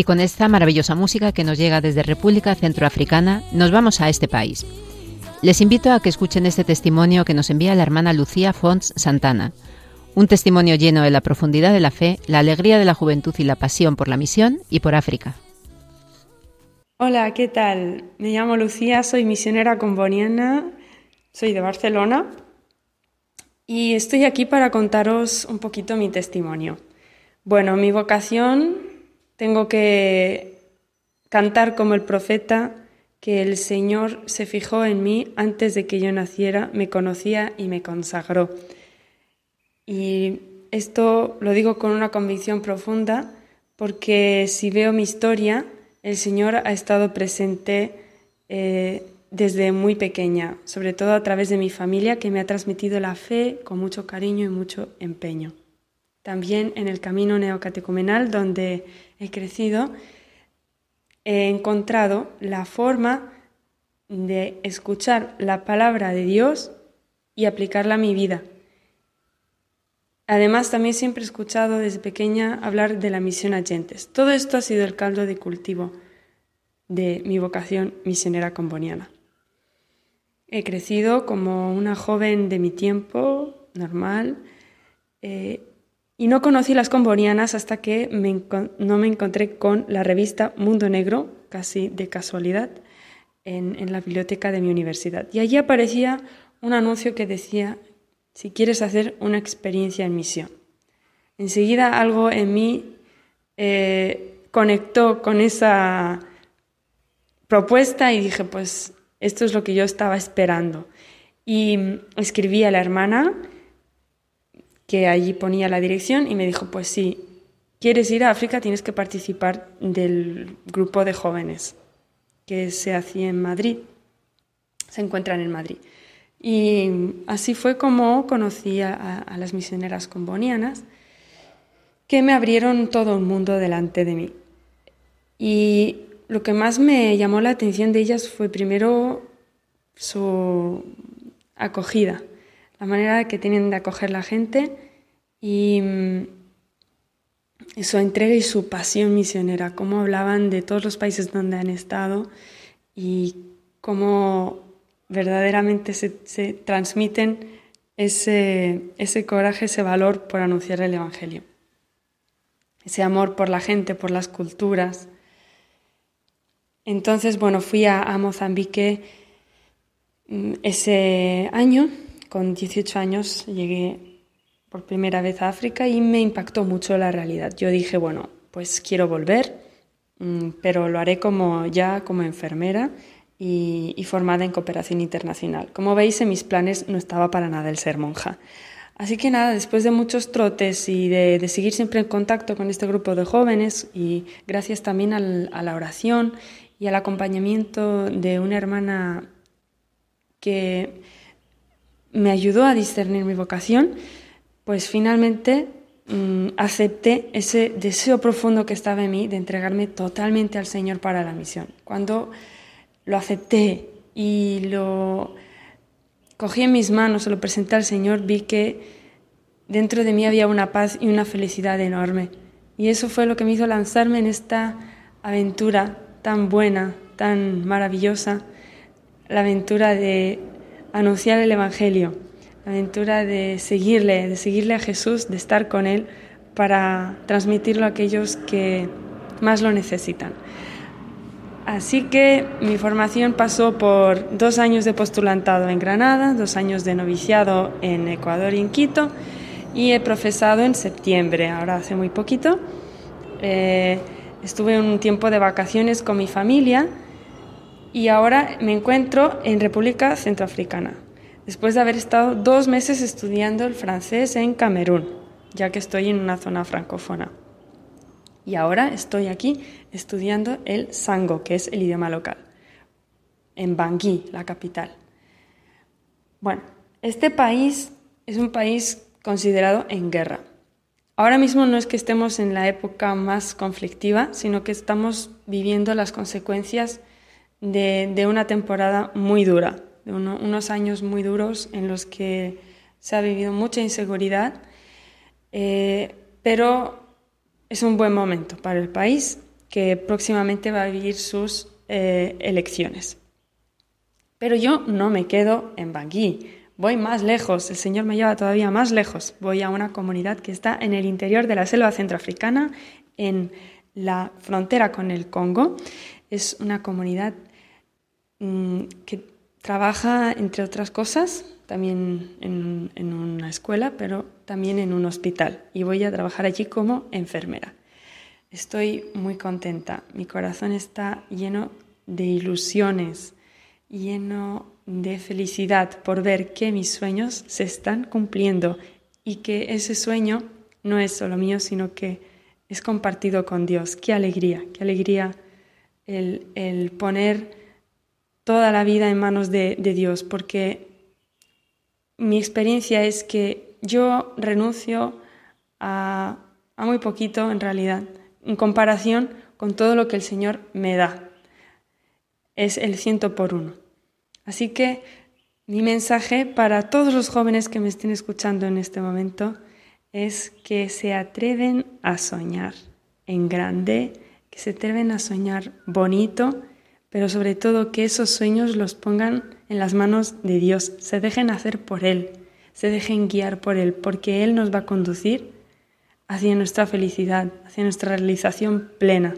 Y con esta maravillosa música que nos llega desde República Centroafricana, nos vamos a este país. Les invito a que escuchen este testimonio que nos envía la hermana Lucía Fons Santana. Un testimonio lleno de la profundidad de la fe, la alegría de la juventud y la pasión por la misión y por África. Hola, ¿qué tal? Me llamo Lucía, soy misionera comboniana, soy de Barcelona y estoy aquí para contaros un poquito mi testimonio. Bueno, mi vocación, tengo que cantar como el profeta, que el Señor se fijó en mí antes de que yo naciera, me conocía y me consagró. Y esto lo digo con una convicción profunda, porque si veo mi historia, el Señor ha estado presente eh, desde muy pequeña, sobre todo a través de mi familia, que me ha transmitido la fe con mucho cariño y mucho empeño. También en el camino neocatecumenal donde he crecido, he encontrado la forma de escuchar la palabra de Dios y aplicarla a mi vida. Además, también siempre he escuchado desde pequeña hablar de la misión a gentes. Todo esto ha sido el caldo de cultivo de mi vocación misionera comboniana. He crecido como una joven de mi tiempo, normal, eh, y no conocí las combonianas hasta que no me encontré con la revista Mundo Negro, casi de casualidad, en, la biblioteca de mi universidad. Y allí aparecía un anuncio que decía si quieres hacer una experiencia en misión. Enseguida algo en mí eh, conectó con esa propuesta y dije, pues esto es lo que yo estaba esperando. Y escribí a la hermana que allí ponía la dirección y me dijo, pues si quieres ir a África tienes que participar del grupo de jóvenes que se hacía en Madrid, se encuentran en Madrid. Y así fue como conocí a, las misioneras combonianas, que me abrieron todo un mundo delante de mí. Y lo que más me llamó la atención de ellas fue primero su acogida, la manera que tienen de acoger la gente y mm, su entrega y su pasión misionera, cómo hablaban de todos los países donde han estado y cómo verdaderamente se, transmiten ese, ese coraje, ese valor por anunciar el Evangelio, ese amor por la gente, por las culturas. Entonces, bueno, fui a, Mozambique mm, ese año, con 18 años, llegué por primera vez a África y me impactó mucho la realidad. Yo dije, bueno, pues quiero volver, mm, pero lo haré como ya como enfermera y, formada en cooperación internacional. Como veis, en mis planes no estaba para nada el ser monja. Así que nada, después de muchos trotes y de, seguir siempre en contacto con este grupo de jóvenes y gracias también a la oración y al acompañamiento de una hermana que me ayudó a discernir mi vocación, pues finalmente mm, acepté ese deseo profundo que estaba en mí de entregarme totalmente al Señor para la misión. Cuando lo acepté y lo cogí en mis manos, se lo presenté al Señor, vi que dentro de mí había una paz y una felicidad enorme. Y eso fue lo que me hizo lanzarme en esta aventura tan buena, tan maravillosa, la aventura de anunciar el Evangelio, la aventura de seguirle, de seguirle a Jesús, de estar con Él para transmitirlo a aquellos que más lo necesitan. Así que mi formación pasó por dos años de postulantado en Granada, dos años de noviciado en Ecuador y en Quito, y he profesado en septiembre, ahora hace muy poquito. Eh, estuve un tiempo de vacaciones con mi familia y ahora me encuentro en República Centroafricana, después de haber estado dos meses estudiando el francés en Camerún, ya que estoy en una zona francófona. Y ahora estoy aquí estudiando el sango, que es el idioma local, en Bangui, la capital. Bueno, este país es un país considerado en guerra. Ahora mismo no es que estemos en la época más conflictiva, sino que estamos viviendo las consecuencias de, una temporada muy dura, de unos años muy duros en los que se ha vivido mucha inseguridad, eh, pero es un buen momento para el país que próximamente va a vivir sus eh, elecciones. Pero yo no me quedo en Bangui, voy más lejos, el Señor me lleva todavía más lejos. Voy a una comunidad que está en el interior de la selva centroafricana, en la frontera con el Congo. Es una comunidad que trabaja, entre otras cosas, también en, una escuela, pero también en un hospital. Y voy a trabajar allí como enfermera. Estoy muy contenta. Mi corazón está lleno de ilusiones, lleno de felicidad por ver que mis sueños se están cumpliendo y que ese sueño no es solo mío, sino que es compartido con Dios. Qué alegría, qué alegría el, poner toda la vida en manos de, Dios, porque mi experiencia es que yo renuncio a, a muy poquito en realidad, en comparación con todo lo que el Señor me da. Es el ciento por uno. Así que mi mensaje para todos los jóvenes que me estén escuchando en este momento es que se atreven a soñar en grande, que se atreven a soñar bonito, pero sobre todo que esos sueños los pongan en las manos de Dios, se dejen hacer por Él, se dejen guiar por Él, porque Él nos va a conducir hacia nuestra felicidad, hacia nuestra realización plena.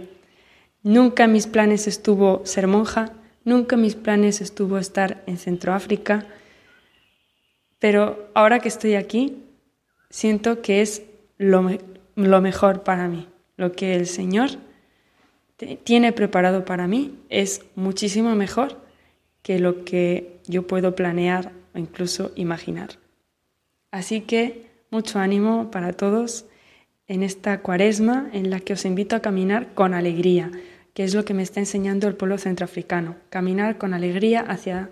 Nunca en mis planes estuvo ser monja, Nunca mis planes estuvo estar en Centroáfrica, pero ahora que estoy aquí, siento que es lo, lo mejor para mí. Lo que el Señor tiene preparado para mí es muchísimo mejor que lo que yo puedo planear o incluso imaginar. Así que mucho ánimo para todos en esta cuaresma en la que os invito a caminar con alegría, que es lo que me está enseñando el pueblo centroafricano, caminar con alegría hacia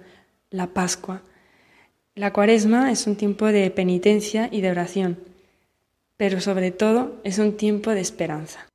la Pascua. La cuaresma es un tiempo de penitencia y de oración, pero sobre todo es un tiempo de esperanza.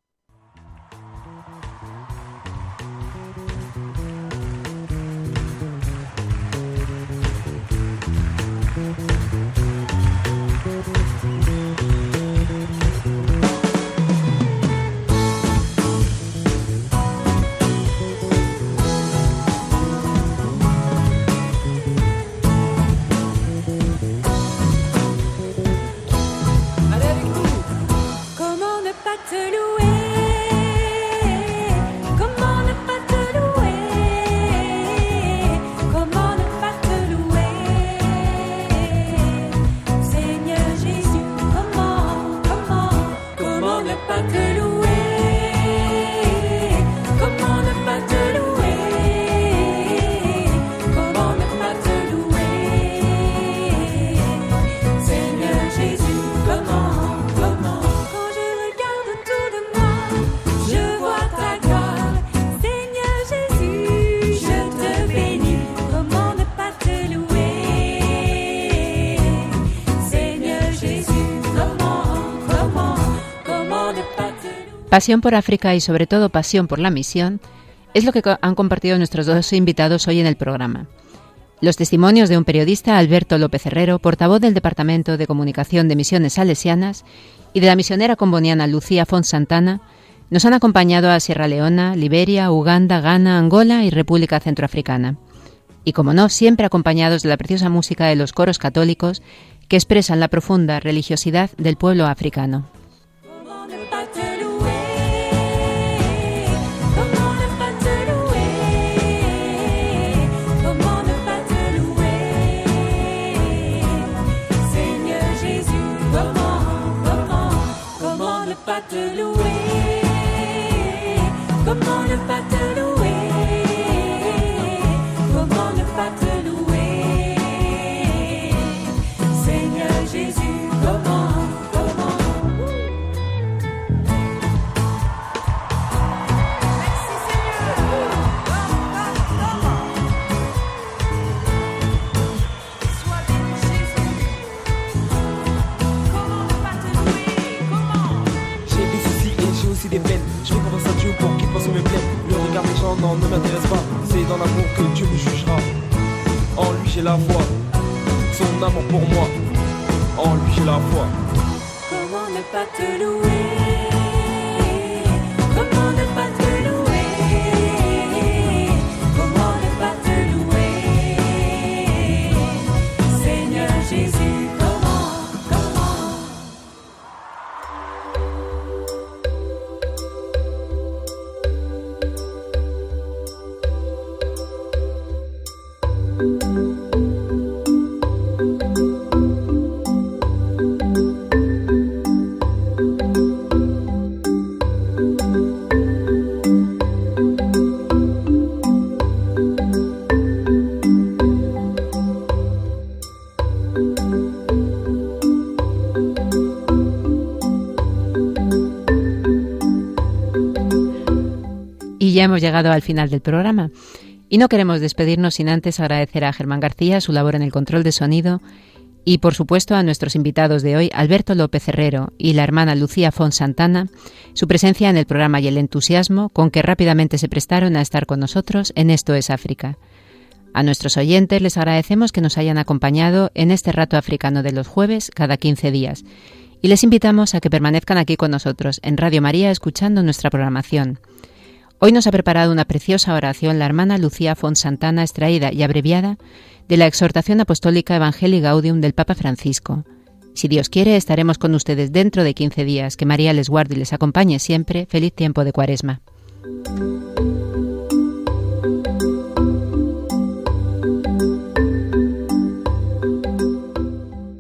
Pasión por África y sobre todo pasión por la misión es lo que han compartido nuestros dos invitados hoy en el programa. Los testimonios de un periodista, Alberto López Herrero, portavoz del Departamento de Comunicación de Misiones Salesianas, y de la misionera comboniana Lucía Font Santana, nos han acompañado a Sierra Leona, Liberia, Uganda, Ghana, Angola y República Centroafricana. Y como no, siempre acompañados de la preciosa música de los coros católicos que expresan la profunda religiosidad del pueblo africano. te louer. Comme le ne m'intéresse pas, c'est dans l'amour que Dieu me jugera. En lui j'ai la foi, son amour pour moi, en lui j'ai la foi. Comment ne pas te louer? Comment hemos llegado al final del programa. Y no queremos despedirnos sin antes agradecer a Germán García su labor en el control de sonido y, por supuesto, a nuestros invitados de hoy, Alberto López Herrero y la hermana Lucía Fon Santana, su presencia en el programa y el entusiasmo con que rápidamente se prestaron a estar con nosotros en Esto es África. A nuestros oyentes les agradecemos que nos hayan acompañado en este rato africano de los jueves cada 15 días y les invitamos a que permanezcan aquí con nosotros en Radio María escuchando nuestra programación. Hoy nos ha preparado una preciosa oración la hermana Lucía Santana, extraída y abreviada de la exhortación apostólica Evangelii Gaudium del Papa Francisco. Si Dios quiere, estaremos con ustedes dentro de 15 días. Que María les guarde y les acompañe siempre. Feliz tiempo de Cuaresma.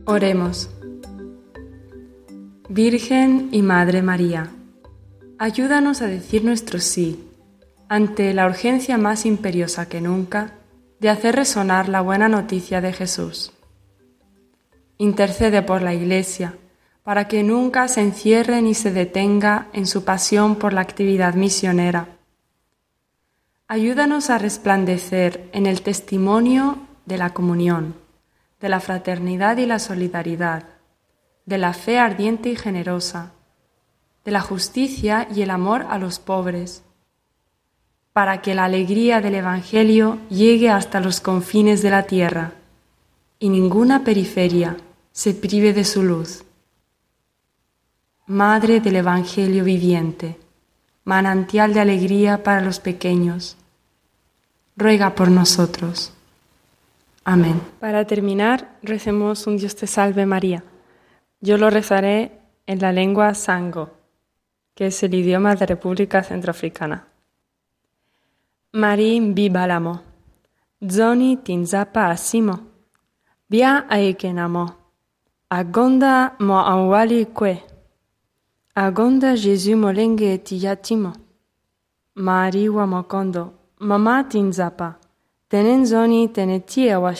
Oremos. Virgen y Madre María, ayúdanos a decir nuestro sí ante la urgencia más imperiosa que nunca de hacer resonar la buena noticia de Jesús. Intercede por la Iglesia para que nunca se encierre ni se detenga en su pasión por la actividad misionera. Ayúdanos a resplandecer en el testimonio de la comunión, de la fraternidad y la solidaridad, de la fe ardiente y generosa, de la justicia y el amor a los pobres, para que la alegría del Evangelio llegue hasta los confines de la tierra y ninguna periferia se prive de su luz. Madre del Evangelio viviente, manantial de alegría para los pequeños, ruega por nosotros. Amén. Para terminar, recemos un Dios te salve María. Yo lo rezaré en la lengua sango, que es el idioma de República Centroafricana. Mari bibalamo. Zoni tinzapa asimo. Bia aekenamo. Agonda mo awali kwe. Agonda Jésus molenge tiyatimo. Mari wa mokondo. Mama tinzapa. Tenen zoni tenetie wa.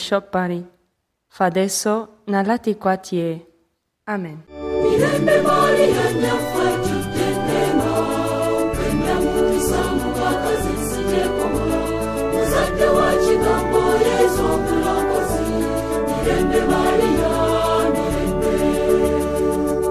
Fadeso nalati kwatie. Amen.